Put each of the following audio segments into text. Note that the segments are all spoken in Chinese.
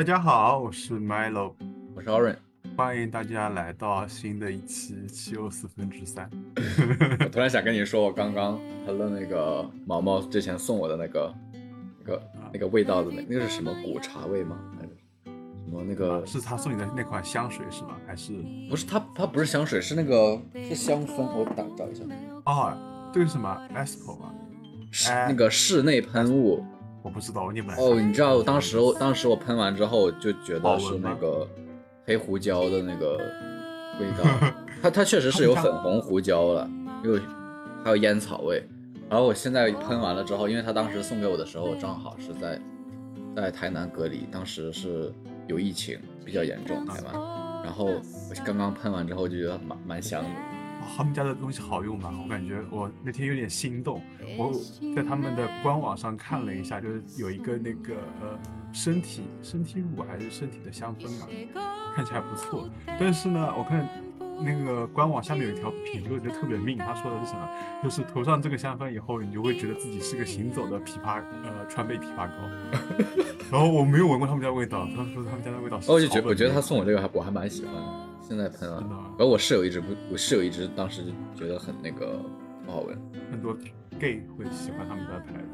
大家好，我是 Milo，我是 Oren，欢迎大家来到新的一期七又四分之三。我突然想跟你说，我刚刚喷了那个毛毛之前送我的那个那个那个味道的那那个是什么古茶味吗？还是什么那个？是他送你的那款香水是吗？还是不是？他？他不是香水，是那个是香氛。我打找一下。哦，这个是什么 e s p o 吗？是那个室内喷雾。我不知道，你们。哦，你知道，当时我当时我喷完之后就觉得是那个黑胡椒的那个味道，它它确实是有粉红胡椒了，又还有烟草味。然后我现在喷完了之后，因为他当时送给我的时候正好是在在台南隔离，当时是有疫情比较严重，台湾。然后我刚刚喷完之后就觉得蛮蛮香的。他们家的东西好用吗？我感觉我那天有点心动。我在他们的官网上看了一下，就是有一个那个呃身体身体乳还是身体的香氛啊，看起来不错。但是呢，我看那个官网下面有一条评论就特别命，他说的是什么？就是涂上这个香氛以后，你就会觉得自己是个行走的枇杷呃川贝枇杷膏。然后我没有闻过他们家味道，他说他们家的味道。我就觉我觉得他送我这个还我还蛮喜欢的。现在喷了，然后我室友一直不，我室友一直当时就觉得很那个不好闻。很多 gay 会喜欢他们家的牌子，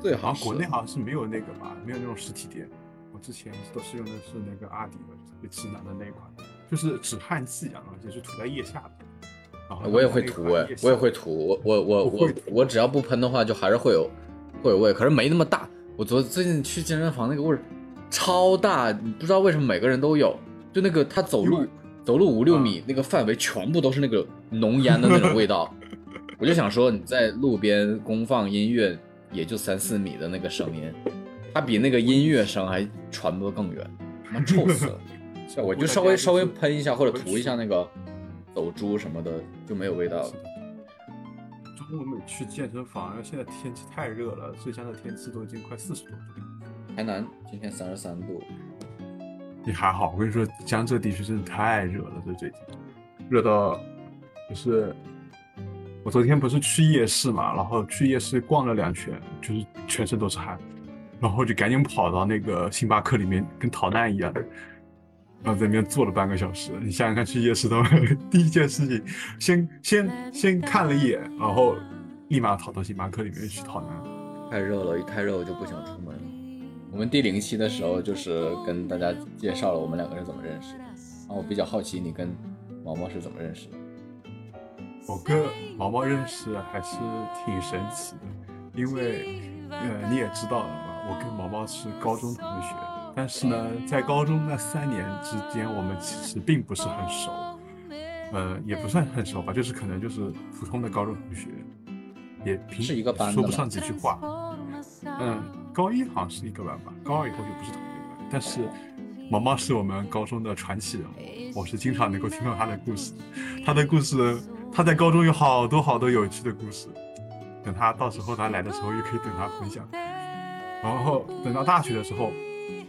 对，好像国内好像是没有那个吧，没有那种实体店。我之前都是用的是那个阿迪的特别直男的那一款，就是止汗剂啊，而且是涂在腋下的。我也会涂哎，我也会涂，我我我我我只要不喷的话，就还是会有会有味，可是没那么大。我昨最近去健身房那个味儿超大，你不知道为什么每个人都有，就那个他走路。走路五六米，那个范围全部都是那个浓烟的那种味道，我就想说你在路边公放音乐，也就三四米的那个声音，它比那个音乐声还传播更远，他妈臭死了！我就稍微稍微喷一下或者涂一下那个走珠什么的就没有味道了。中午没去健身房，现在天气太热了，浙江的天气都已经快四十度了。台南今天三十三度。你还好，我跟你说，江浙地区真的太热了，这最近热到就是我昨天不是去夜市嘛，然后去夜市逛了两圈，就是全身都是汗，然后就赶紧跑到那个星巴克里面，跟逃难一样，然后在那边坐了半个小时。你想想看，去夜市的，第一件事情先先先看了一眼，然后立马跑到星巴克里面去逃难。太热了，一太热我就不想出门。我们第零期的时候，就是跟大家介绍了我们两个人怎么认识。然后我比较好奇，你跟毛毛是怎么认识的？我跟毛毛认识还是挺神奇的，因为呃你也知道了嘛，我跟毛毛是高中同学，但是呢，在高中那三年之间，我们其实并不是很熟，呃，也不算很熟吧，就是可能就是普通的高中同学，也平时一个班，说不上几句话，嗯。高一好像是一个班吧，高二以后就不是同一个班。但是毛毛是我们高中的传奇人物，我是经常能够听到他的故事。他的故事，他在高中有好多好多有趣的故事。等他到时候他来的时候，又可以等他分享。然后等到大学的时候，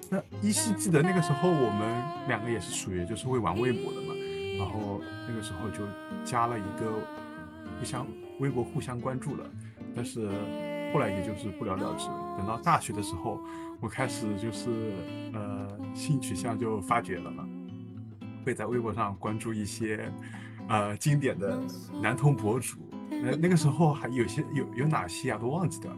那依稀记得那个时候我们两个也是属于就是会玩微博的嘛。然后那个时候就加了一个互相微博互相关注了，但是。后来也就是不了了之。等到大学的时候，我开始就是呃性取向就发觉了嘛，会在微博上关注一些呃经典的男同博主。呃那个时候还有些有有哪些啊都忘记了，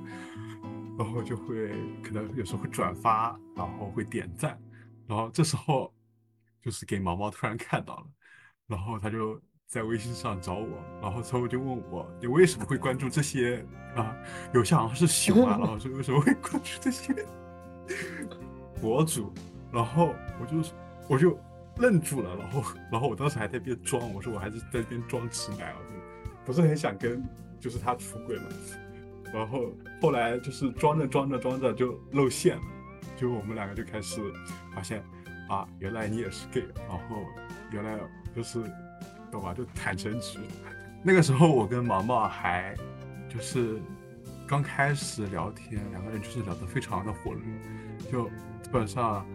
然后就会可能有时候会转发，然后会点赞，然后这时候就是给毛毛突然看到了，然后他就。在微信上找我，然后之后就问我你为什么会关注这些啊？有些好像是熊啊，然后说为什么会关注这些博主？然后我就我就愣住了，然后然后我当时还在边装，我说我还是在边装直男，我就不是很想跟就是他出轨嘛。然后后来就是装着装着装着就露馅了，就我们两个就开始发现啊，原来你也是 gay，然后原来就是。懂吧？就坦诚直。那个时候我跟毛毛还就是刚开始聊天，两个人就是聊得非常的火热，就基本上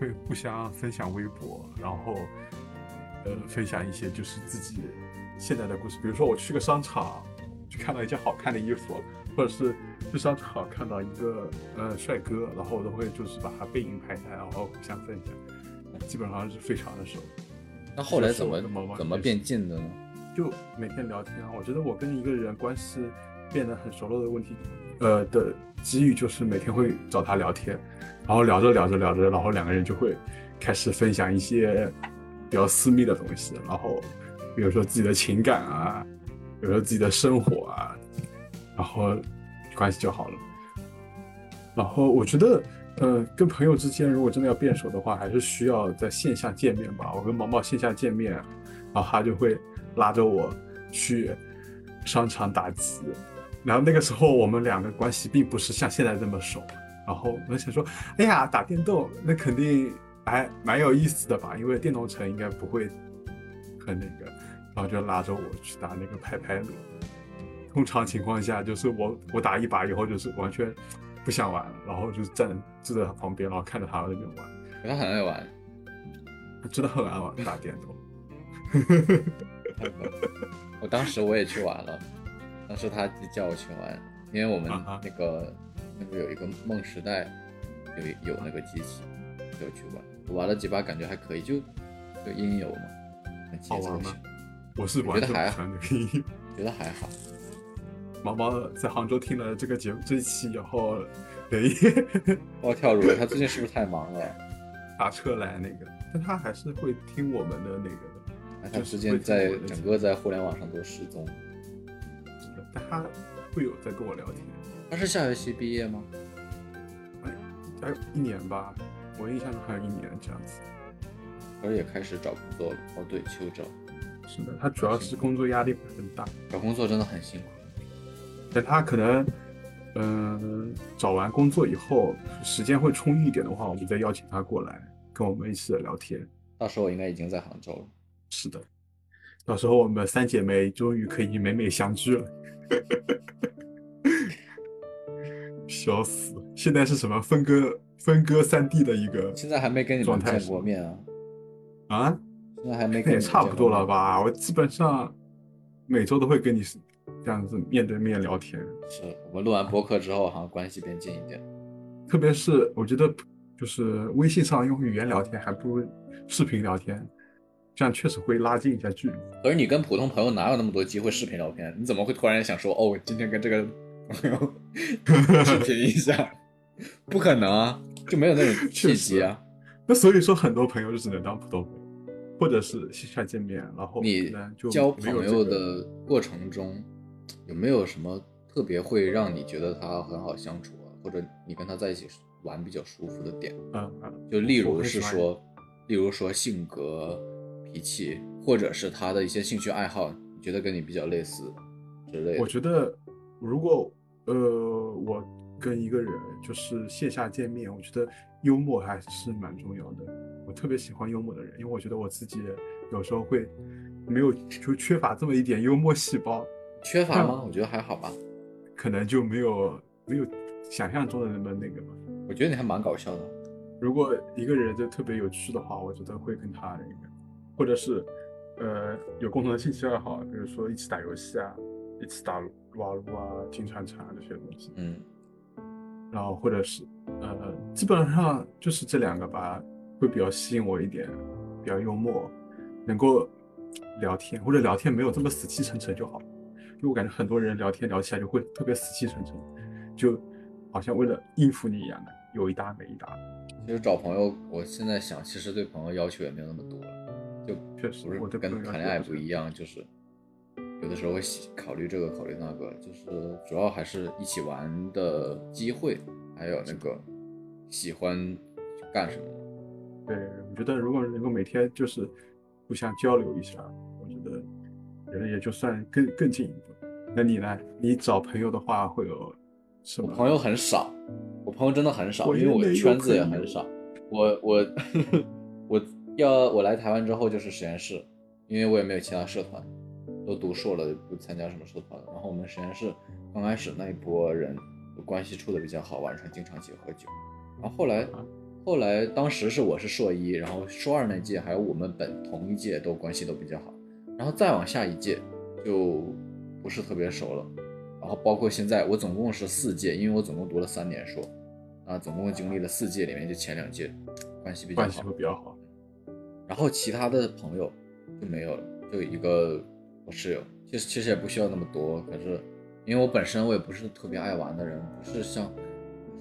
会互相分享微博，然后呃分享一些就是自己现在的故事。比如说我去个商场，就看到一件好看的衣服，或者是去商场看到一个呃帅哥，然后我都会就是把他背影拍下来，然后互相分享，基本上是非常的熟。那后来怎么怎么变近的呢？就每天聊天啊，我觉得我跟一个人关系变得很熟络的问题，呃的机遇就是每天会找他聊天，然后聊着聊着聊着，然后两个人就会开始分享一些比较私密的东西，然后比如说自己的情感啊，比如说自己的生活啊，然后关系就好了。然后我觉得，呃，跟朋友之间如果真的要变熟的话，还是需要在线下见面吧。我跟毛毛线下见面，然后他就会。拉着我去商场打机，然后那个时候我们两个关系并不是像现在这么熟，然后我想说，哎呀，打电动那肯定还蛮有意思的吧，因为电动城应该不会很那个，然后就拉着我去打那个拍拍乐。通常情况下就是我我打一把以后就是完全不想玩，然后就站坐在他旁边，然后看着他在那边玩。他很爱玩，他真的很爱玩打电动。我当时我也去玩了，当时他叫我去玩，因为我们那个那个有一个梦时代有有那个机器，就去玩。我玩了几把，感觉还可以，就就音游嘛，好玩吗？我是觉得还好，觉得还好。毛毛在杭州听了这个节目这一期以后，对，暴跳如雷。他最近是不是太忙了？打车来那个，但他还是会听我们的那个。他之间在整个在互联网上都失踪，但他会有在跟我聊天。他是下学期毕业吗？哎，还有一年吧，我印象中还有一年这样子。而也开始找工作了。哦，对，秋招。是的，他主要是工作压力很大，找工作真的很辛苦。但他可能，嗯，找完工作以后时间会充裕一点的话，我们再邀请他过来跟我们一起聊天。到时候我应该已经在杭州了。是的，到时候我们三姐妹终于可以美美相聚了，笑死！现在是什么分割分割三地的一个？现在还没跟你们见过面啊？啊？现在还没跟也差不多了吧？我基本上每周都会跟你这样子面对面聊天。是我们录完播客之后，好像关系变近一点。特别是我觉得，就是微信上用语言聊天还不如视频聊天。这样确实会拉近一下距离。可是你跟普通朋友哪有那么多机会视频聊天？你怎么会突然想说哦，今天跟这个朋友 视频一下？不可能啊，就没有那种契机啊。那所以说，很多朋友就只能当普通朋友，或者是线下见面，然后你交朋友的过程中有没有什么特别会让你觉得他很好相处啊？或者你跟他在一起玩比较舒服的点？嗯嗯，就例如是说，例如说性格。脾气，或者是他的一些兴趣爱好，你觉得跟你比较类似之类的？我觉得，如果呃，我跟一个人就是线下见面，我觉得幽默还是蛮重要的。我特别喜欢幽默的人，因为我觉得我自己有时候会没有就缺乏这么一点幽默细胞。缺乏吗？我觉得还好吧。可能就没有没有想象中的那么那个吧。我觉得你还蛮搞笑的。如果一个人就特别有趣的话，我觉得会跟他那个。或者是，呃，有共同的兴趣爱好，比如说一起打游戏啊，一起打撸啊撸啊、金铲铲啊这些东西。嗯。然后或者是，呃，基本上就是这两个吧，会比较吸引我一点，比较幽默，能够聊天，或者聊天没有这么死气沉沉就好。因为我感觉很多人聊天聊起来就会特别死气沉沉，就好像为了应付你一样的，有一搭没一搭。其实找朋友，我现在想，其实对朋友要求也没有那么多了。就确实，不是跟谈恋爱不一样，就是有的时候会考虑这个，考虑那个，就是主要还是一起玩的机会，还有那个喜欢干什么。对，我觉得如果能够每天就是互相交流一下，人也就算更更进一步。那你呢？你找朋友的话会有什么？朋友很少，我朋友真的很少，因为我圈子也很少。我我我。要我来台湾之后就是实验室，因为我也没有其他社团，都读硕了不参加什么社团了。然后我们实验室刚开始那一波人关系处的比较好，晚上经常一起喝酒。然后后来，后来当时是我是硕一，然后硕二那届还有我们本同一届都关系都比较好。然后再往下一届就不是特别熟了，然后包括现在我总共是四届，因为我总共读了三年书，啊，总共经历了四届里面就前两届关系比较好，关系会比较好。然后其他的朋友就没有了，就一个我室友，其实其实也不需要那么多，可是因为我本身我也不是特别爱玩的人，不是像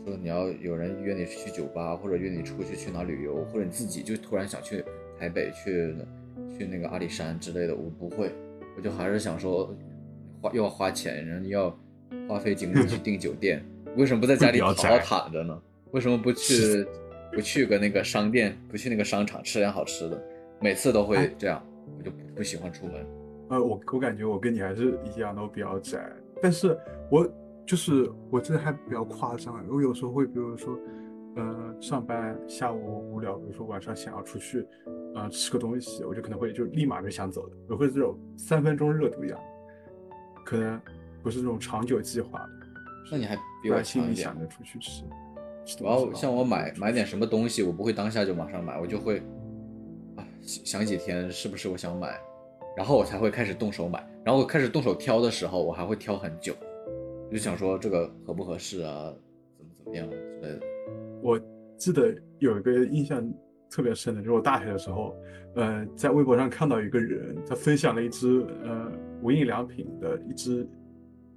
说你要有人约你去酒吧，或者约你出去去哪旅游，或者你自己就突然想去台北去去那个阿里山之类的，我不会，我就还是想说花又要花钱，然后要花费精力去订酒店，为什么不在家里 好好躺着呢？为什么不去？不去个那个商店，不去那个商场吃点好吃的，每次都会这样，我就不不喜欢出门。呃，我我感觉我跟你还是一样，都比较宅。但是我就是我这还比较夸张，我有时候会，比如说，呃，上班下午无聊，比如说晚上想要出去，呃，吃个东西，我就可能会就立马就想走的，我会这种三分钟热度一样，可能不是这种长久计划的。那你还比我强一点。想着出去吃。然后像我买买点什么东西，我不会当下就马上买，我就会啊想几天是不是我想买，然后我才会开始动手买。然后我开始动手挑的时候，我还会挑很久，就想说这个合不合适啊，怎么怎么样之类的。我记得有一个印象特别深的，就是我大学的时候，呃，在微博上看到一个人，他分享了一支呃无印良品的一支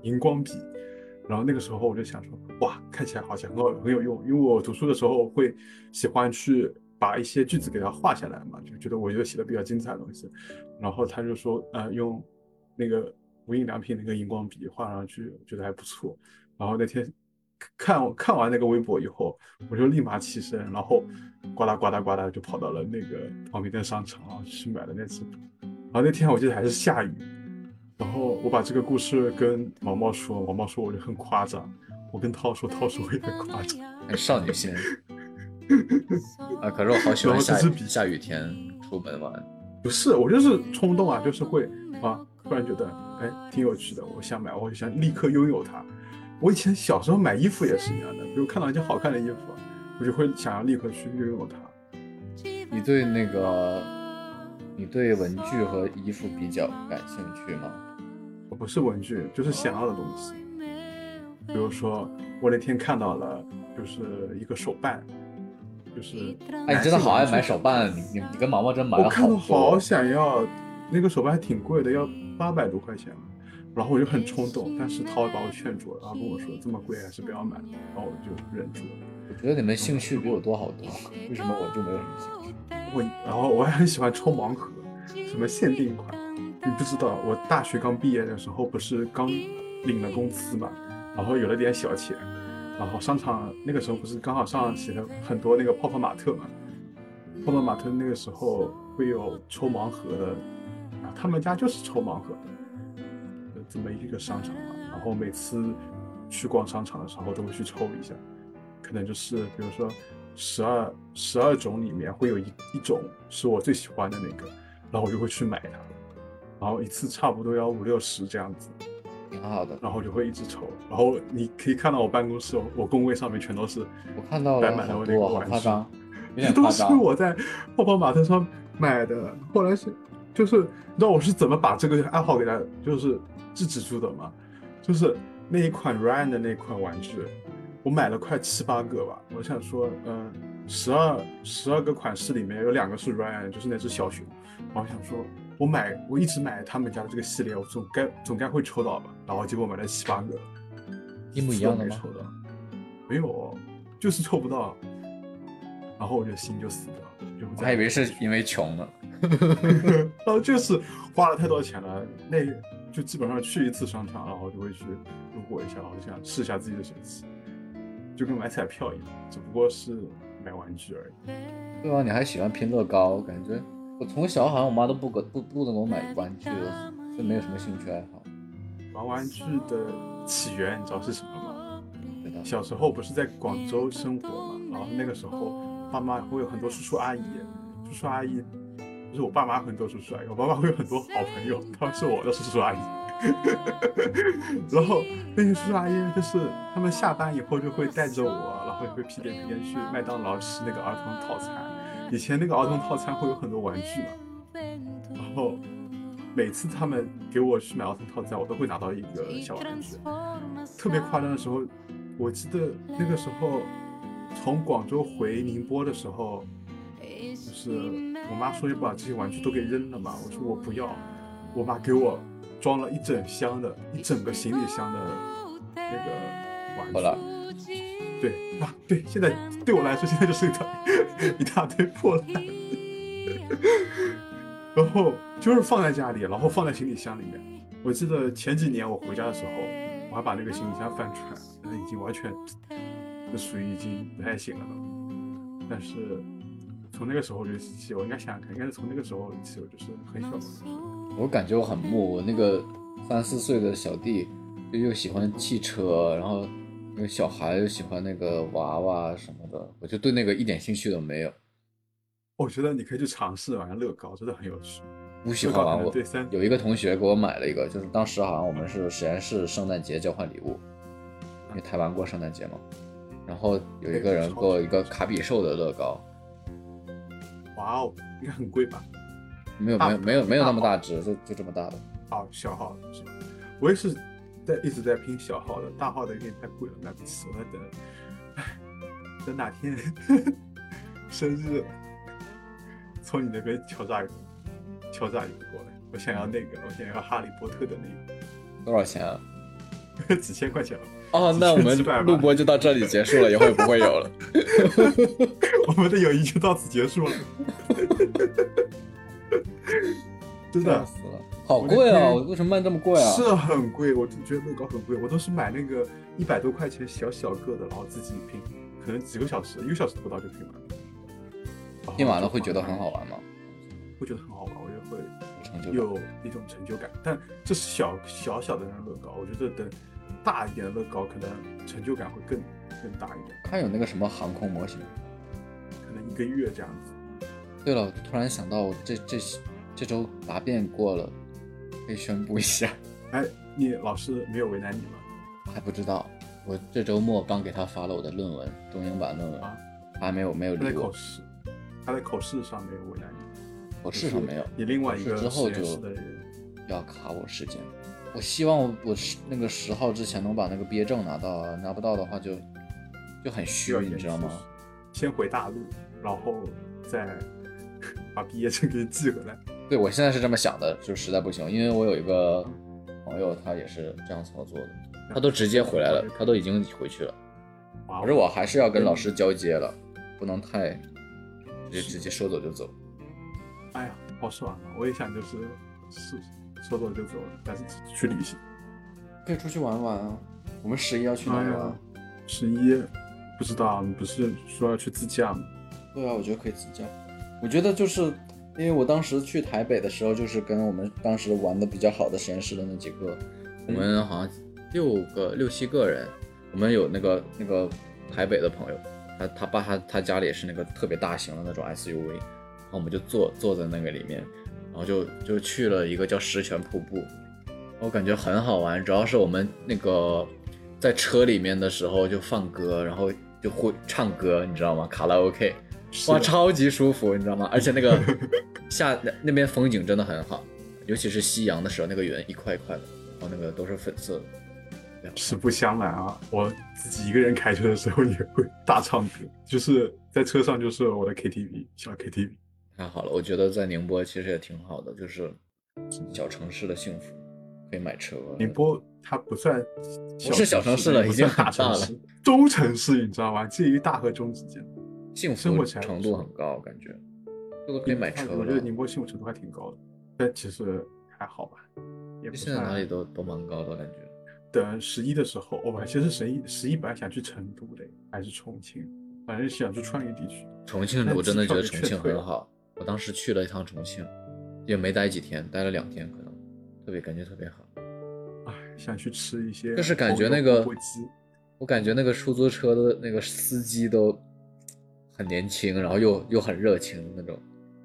荧光笔。然后那个时候我就想说，哇，看起来好像很很有用，因为我读书的时候会喜欢去把一些句子给它画下来嘛，就觉得我觉得写的比较精彩的东西。然后他就说，呃，用那个无印良品那个荧光笔画上去，觉得还不错。然后那天看看完那个微博以后，我就立马起身，然后呱嗒呱嗒呱嗒就跑到了那个旁边的商场啊去买了那支笔。然后那天我记得还是下雨。然后我把这个故事跟毛毛说，毛毛说我就很夸张。我跟涛说，涛说我也很夸张，很少女心 啊！可是我好喜欢下下雨天出门玩。不是，我就是冲动啊，就是会啊，突然觉得哎挺有趣的，我想买，我就想立刻拥有它。我以前小时候买衣服也是一样的，比如看到一件好看的衣服，我就会想要立刻去拥有它。你对那个，你对文具和衣服比较感兴趣吗？我不是文具，就是想要的东西。比如说，我那天看到了，就是一个手办，就是哎，你真的好爱买手办，你你你跟毛毛真买了好多。我看到好想要，那个手办还挺贵的，要八百多块钱然后我就很冲动，但是涛把我劝住了，然后跟我说这么贵还是不要买，然后我就忍住了。我觉得你们兴趣比我多好多，为什么我就没有什么兴趣？我然后我还很喜欢抽盲盒，什么限定款。你不知道，我大学刚毕业的时候不是刚领了工资嘛，然后有了点小钱，然后商场那个时候不是刚好上起了很多那个泡泡玛特嘛，泡泡玛特那个时候会有抽盲盒的，啊，他们家就是抽盲盒的，这么一个商场嘛，然后每次去逛商场的时候都会去抽一下，可能就是比如说十二十二种里面会有一一种是我最喜欢的那个，然后我就会去买它。然后一次差不多要五六十这样子，挺好的。然后就会一直抽。然后你可以看到我办公室，我工位上面全都是，我看到了满了我那个玩具，这 都是我在泡泡玛特上买的。后来是，就是你知道我是怎么把这个爱好给它就是制止住的吗？就是那一款 Ryan 的那款玩具，我买了快七八个吧。我想说，嗯，十二十二个款式里面有两个是 Ryan，就是那只小熊。我想说。我买，我一直买他们家的这个系列，我总该总该会抽到吧。然后结果买了七八个，一模一样的吗？抽到，没有，就是抽不到。然后我就心就死掉了，就我还以为是因为穷呢。然后就是花了太多钱了，那就基本上去一次商场，然后就会去路过一下，然后想试一下自己的神奇，就跟买彩票一样，只不过是买玩具而已。对啊，你还喜欢拼乐高，感觉。我从小好像我妈都不给不不能给我买玩具，就没有什么兴趣爱好。玩玩具的起源你知道是什么吗？小时候不是在广州生活嘛，然后那个时候爸妈会有很多叔叔阿姨，叔叔阿姨就是我爸妈很多叔叔阿姨，我爸妈会有很多好朋友，他们是我的叔叔阿姨。然后那些叔叔阿姨就是他们下班以后就会带着我，然后也会屁颠屁颠去麦当劳吃那个儿童套餐。以前那个儿童套餐会有很多玩具嘛，然后每次他们给我去买儿童套餐，我都会拿到一个小玩具。特别夸张的时候，我记得那个时候从广州回宁波的时候，就是我妈说要把这些玩具都给扔了嘛，我说我不要，我妈给我装了一整箱的，一整个行李箱的那个玩具。好了，对啊，对，现在对我来说，现在就是一大 一大堆破烂。然后就是放在家里，然后放在行李箱里面。我记得前几年我回家的时候，我还把那个行李箱翻出来，那已经完全，就属于已经不太行了。但是从那个时候就起，我应该想想看，应该是从那个时候起，我就是很小的时候。我感觉我很木，我那个三四岁的小弟就又喜欢汽车，然后那个小孩又喜欢那个娃娃什么的，我就对那个一点兴趣都没有。我觉得你可以去尝试玩乐高，真的很有趣。不喜欢玩我对三有一个同学给我买了一个，就是当时好像我们是实验室圣诞节交换礼物，因为台湾过圣诞节嘛。然后有一个人给我一个卡比兽的乐高，哇哦，应该很贵吧？没有没有没有没有那么大只，就就这么大的。哦，小号？我也是在一直在拼小号的，大号的有点太贵了，买不起。我在等，唉，等哪天 生日。从你那边敲诈一个，敲诈一个过来。我想要那个，我想要哈利波特的那个。多少钱啊？几千块钱。哦，那我们录播就到这里结束了，以后也不会有了。我们的友谊就到此结束了。真的死了，好贵啊！为什么卖这么贵啊？是很贵，我觉得乐高很贵。我都是买那个一百多块钱小小个的，然后自己拼，可能几个小时，一个小时不到就拼完了。拼完了会觉得很好玩吗？会觉得很好玩，我也会有一种成就感。但这是小小小的那乐高，我觉得等大一点的乐高，可能成就感会更更大一点。它有那个什么航空模型，可能一个月这样子。对了，突然想到我，这这这周答辩过了，可以宣布一下。哎，你老师没有为难你吗？还不知道，我这周末刚给他发了我的论文，中英版论文，还没有没有理我。他在口试上没有为难你，口试上没有。你另外一个之后就要卡我时间。我希望我我那个十号之前能把那个毕业证拿到，拿不到的话就就很虚，你知道吗？先回大陆，然后再把毕业证给你寄回来。对，我现在是这么想的，就实在不行，因为我有一个朋友，他也是这样操作的，他都直接回来了，他都已经回去了。可是我还是要跟老师交接了，不能太。直接直接说走就走，哎呀，好爽啊！我也想就是是说走就走，但是去旅行，可以出去玩玩啊。我们十一要去哪里玩？十一不知道，你不是说要去自驾吗？对啊，我觉得可以自驾。我觉得就是因为我当时去台北的时候，就是跟我们当时玩的比较好的实验室的那几个，我们好像六个六七个人，我们有那个那个台北的朋友。他他爸他他家里也是那个特别大型的那种 SUV，然后我们就坐坐在那个里面，然后就就去了一个叫石泉瀑布，我感觉很好玩，主要是我们那个在车里面的时候就放歌，然后就会唱歌，你知道吗？卡拉 OK，哇，超级舒服，你知道吗？而且那个下那那边风景真的很好，尤其是夕阳的时候，那个云一块一块的，然后那个都是粉色的。实不相瞒啊，我自己一个人开车的时候也会大唱歌，就是在车上就是我的 KTV 小 KTV。太好了，我觉得在宁波其实也挺好的，就是小城市的幸福，可以买车。宁波它不算，不是小城市了，已经大大了，中城市你知道吗？介于大和中之间，幸福程度很高，感觉都可以买车。我觉得宁波幸福程度还挺高的，但其实还好吧，也现在哪里都都蛮高的感觉。等十一的时候，我其实十一十一本来想去成都的，还是重庆，反正想去川渝地区。重庆，我真的觉得重庆很好。我当时去了一趟重庆，也没待几天，待了两天，可能特别感觉特别好。哎，想去吃一些，就是感觉那个，我感觉那个出租车的那个司机都很年轻，然后又又很热情那种，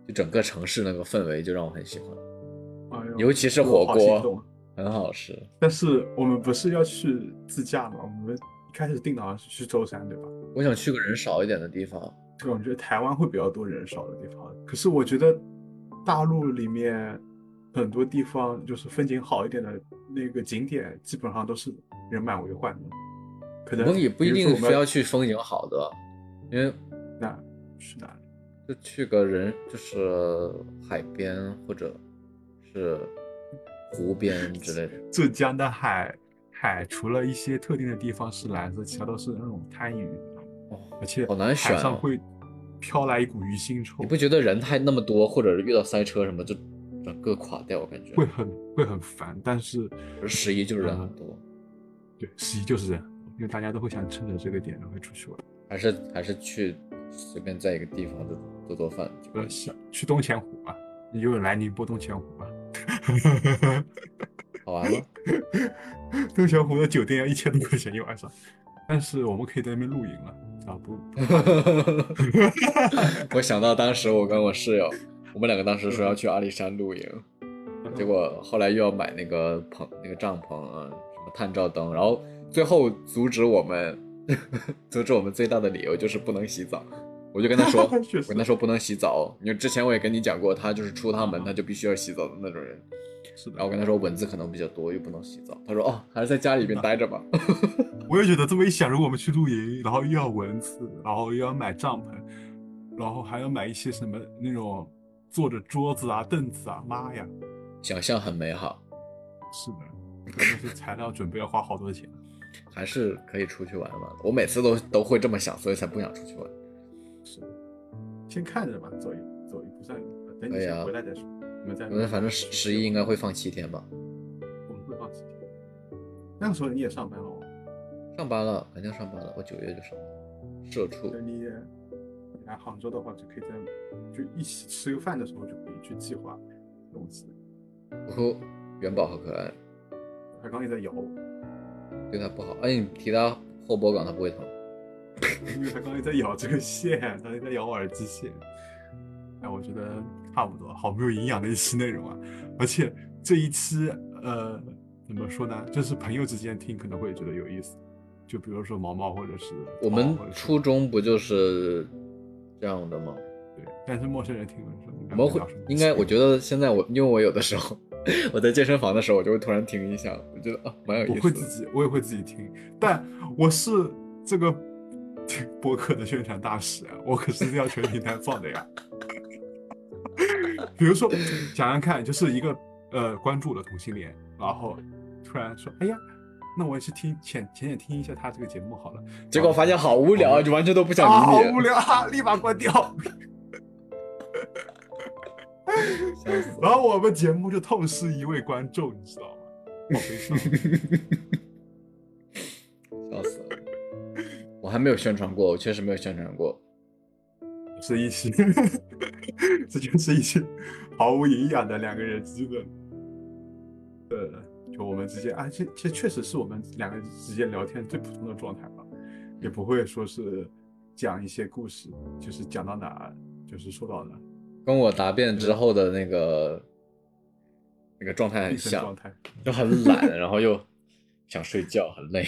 就整个城市那个氛围就让我很喜欢，尤其是火锅。很好吃，但是我们不是要去自驾吗？我们一开始定的好像是去舟山，对吧？我想去个人少一点的地方。这个我觉得台湾会比较多人少的地方。可是我觉得大陆里面很多地方就是风景好一点的那个景点，基本上都是人满为患的。可能也不一定非要去风景好的，因为那去哪里？就去个人就是海边或者是湖边 之类的。浙江的海海除了一些特定的地方是蓝色，其他都是那种滩鱼，哦，而且好难选啊海上会飘来一股鱼腥臭你，不觉得人太那么多，或者是遇到塞车什么，就整个垮掉？我感觉会很会很烦。但是十一就是人很多，对十一就是人，因为大家都会想趁着这个点然后出去玩。还是还是去随便在一个地方就做做饭就可呃，以。去去东钱湖吧，你有来宁波东钱湖吧？好玩吗？东钱湖的酒店要一千多块钱一晚上，但是我们可以在那边露营了，啊不，我想到当时我跟我室友，我们两个当时说要去阿里山露营，结果后来又要买那个棚、那个帐篷啊，什么探照灯，然后最后阻止我们，阻止我们最大的理由就是不能洗澡。我就跟他说，我跟他说不能洗澡，因为之前我也跟你讲过，他就是出趟门他就必须要洗澡的那种人。是的然后我跟他说蚊子可能比较多，又不能洗澡。他说哦，还是在家里边待着吧。我也觉得这么一想，如果我们去露营，然后又要蚊子，然后又要买帐篷，然后还要买一些什么那种坐着桌子啊、凳子啊，妈呀！想象很美好，是的，那些材料准备要花好多钱。还是可以出去玩玩。我每次都都会这么想，所以才不想出去玩。是的，先看着吧，走一走一步算一步，等回来再说。我们再我们反正十十一应该会放七天吧。我们会放七天。那个时候你也上班了哦，上班了，肯定上班了。我九月就上班，社畜等。你你来杭州的话，就可以在就一起吃个饭的时候就可以去计划东西。不过元宝好可爱，他刚才在摇，对它不好。哎，你提它后脖梗，它不会疼。因 为他刚才在咬这个线，他在咬耳机线。哎，我觉得差不多，好没有营养的一期内容啊！而且这一期，呃，怎么说呢？就是朋友之间听可能会觉得有意思，就比如说毛毛或者是我们初中不就是这样的吗？对，但是陌生人听我们会应该，我觉得现在我因为我有的时候我在健身房的时候，我就会突然听一下，我觉得啊蛮有意思的。会自己，我也会自己听，但我是这个播客的宣传大使啊，我可是要全平台放的呀。比如说，想想看，就是一个呃关注了同性恋，然后突然说，哎呀，那我也去听浅浅浅听一下他这个节目好了。结果发现好无聊，就完全都不想啊，好理你。无聊啊，立马关掉。笑死了然后我们节目就痛失一位观众，你知道吗？好悲伤。笑死了！我还没有宣传过，我确实没有宣传过。是一期，这就是一期毫无营养的两个人之间的，呃，就我们之间啊，这这确实是我们两个人之间聊天最普通的状态吧，也不会说是讲一些故事，就是讲到哪就是说到哪儿，跟我答辩之后的那个那个状态很像。就很懒，然后又想睡觉，很累。